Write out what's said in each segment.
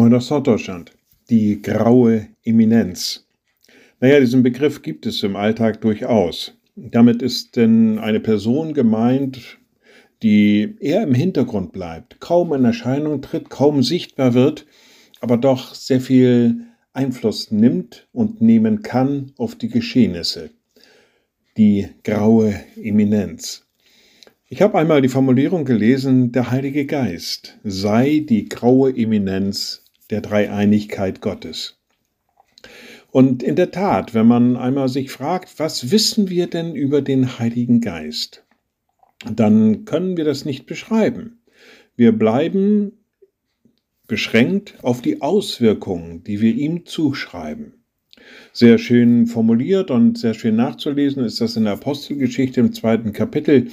Moin aus Norddeutschland. Die graue Eminenz. Naja, diesen Begriff gibt es im Alltag durchaus. Damit ist denn eine Person gemeint, die eher im Hintergrund bleibt, kaum in Erscheinung tritt, kaum sichtbar wird, aber doch sehr viel Einfluss nimmt und nehmen kann auf die Geschehnisse. Die graue Eminenz. Ich habe einmal die Formulierung gelesen, der Heilige Geist sei die graue Eminenz der Dreieinigkeit Gottes. Und in der Tat, wenn man einmal sich fragt, was wissen wir denn über den Heiligen Geist, dann können wir das nicht beschreiben. Wir bleiben beschränkt auf die Auswirkungen, die wir ihm zuschreiben. Sehr schön formuliert und sehr schön nachzulesen ist das in der Apostelgeschichte im zweiten Kapitel.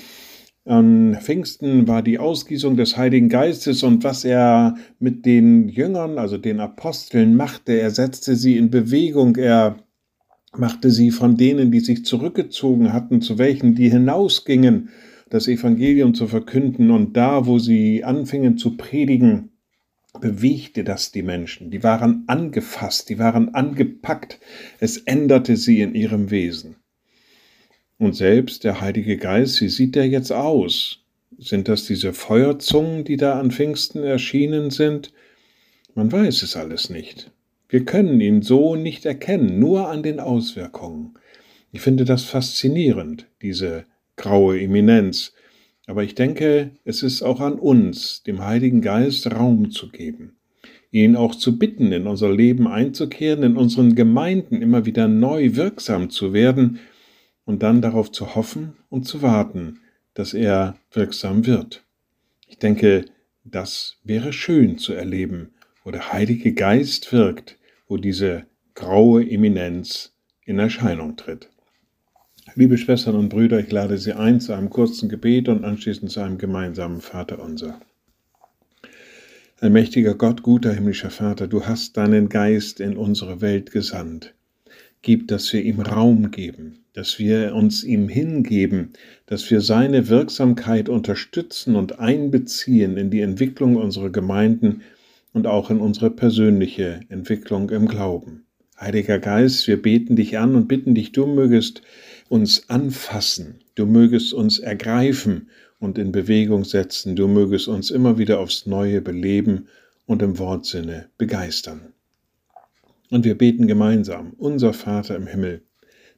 An Pfingsten war die Ausgießung des Heiligen Geistes und was er mit den Jüngern, also den Aposteln, machte. Er setzte sie in Bewegung, er machte sie von denen, die sich zurückgezogen hatten, zu welchen, die hinausgingen, das Evangelium zu verkünden. Und da, wo sie anfingen zu predigen, bewegte das die Menschen. Die waren angefasst, die waren angepackt. Es änderte sie in ihrem Wesen. Und selbst der Heilige Geist, wie sieht der jetzt aus? Sind das diese Feuerzungen, die da an Pfingsten erschienen sind? Man weiß es alles nicht. Wir können ihn so nicht erkennen, nur an den Auswirkungen. Ich finde das faszinierend, diese graue Eminenz. Aber ich denke, es ist auch an uns, dem Heiligen Geist Raum zu geben, ihn auch zu bitten, in unser Leben einzukehren, in unseren Gemeinden immer wieder neu wirksam zu werden, und dann darauf zu hoffen und zu warten, dass er wirksam wird. Ich denke, das wäre schön zu erleben, wo der Heilige Geist wirkt, wo diese graue Eminenz in Erscheinung tritt. Liebe Schwestern und Brüder, ich lade Sie ein zu einem kurzen Gebet und anschließend zu einem gemeinsamen Vaterunser. Allmächtiger Gott, guter himmlischer Vater, du hast deinen Geist in unsere Welt gesandt. Gib, dass wir ihm Raum geben, dass wir uns ihm hingeben, dass wir seine Wirksamkeit unterstützen und einbeziehen in die Entwicklung unserer Gemeinden und auch in unsere persönliche Entwicklung im Glauben. Heiliger Geist, wir beten dich an und bitten dich, du mögest uns anfassen, du mögest uns ergreifen und in Bewegung setzen, du mögest uns immer wieder aufs Neue beleben und im Wortsinne begeistern. Und wir beten gemeinsam, unser Vater im Himmel,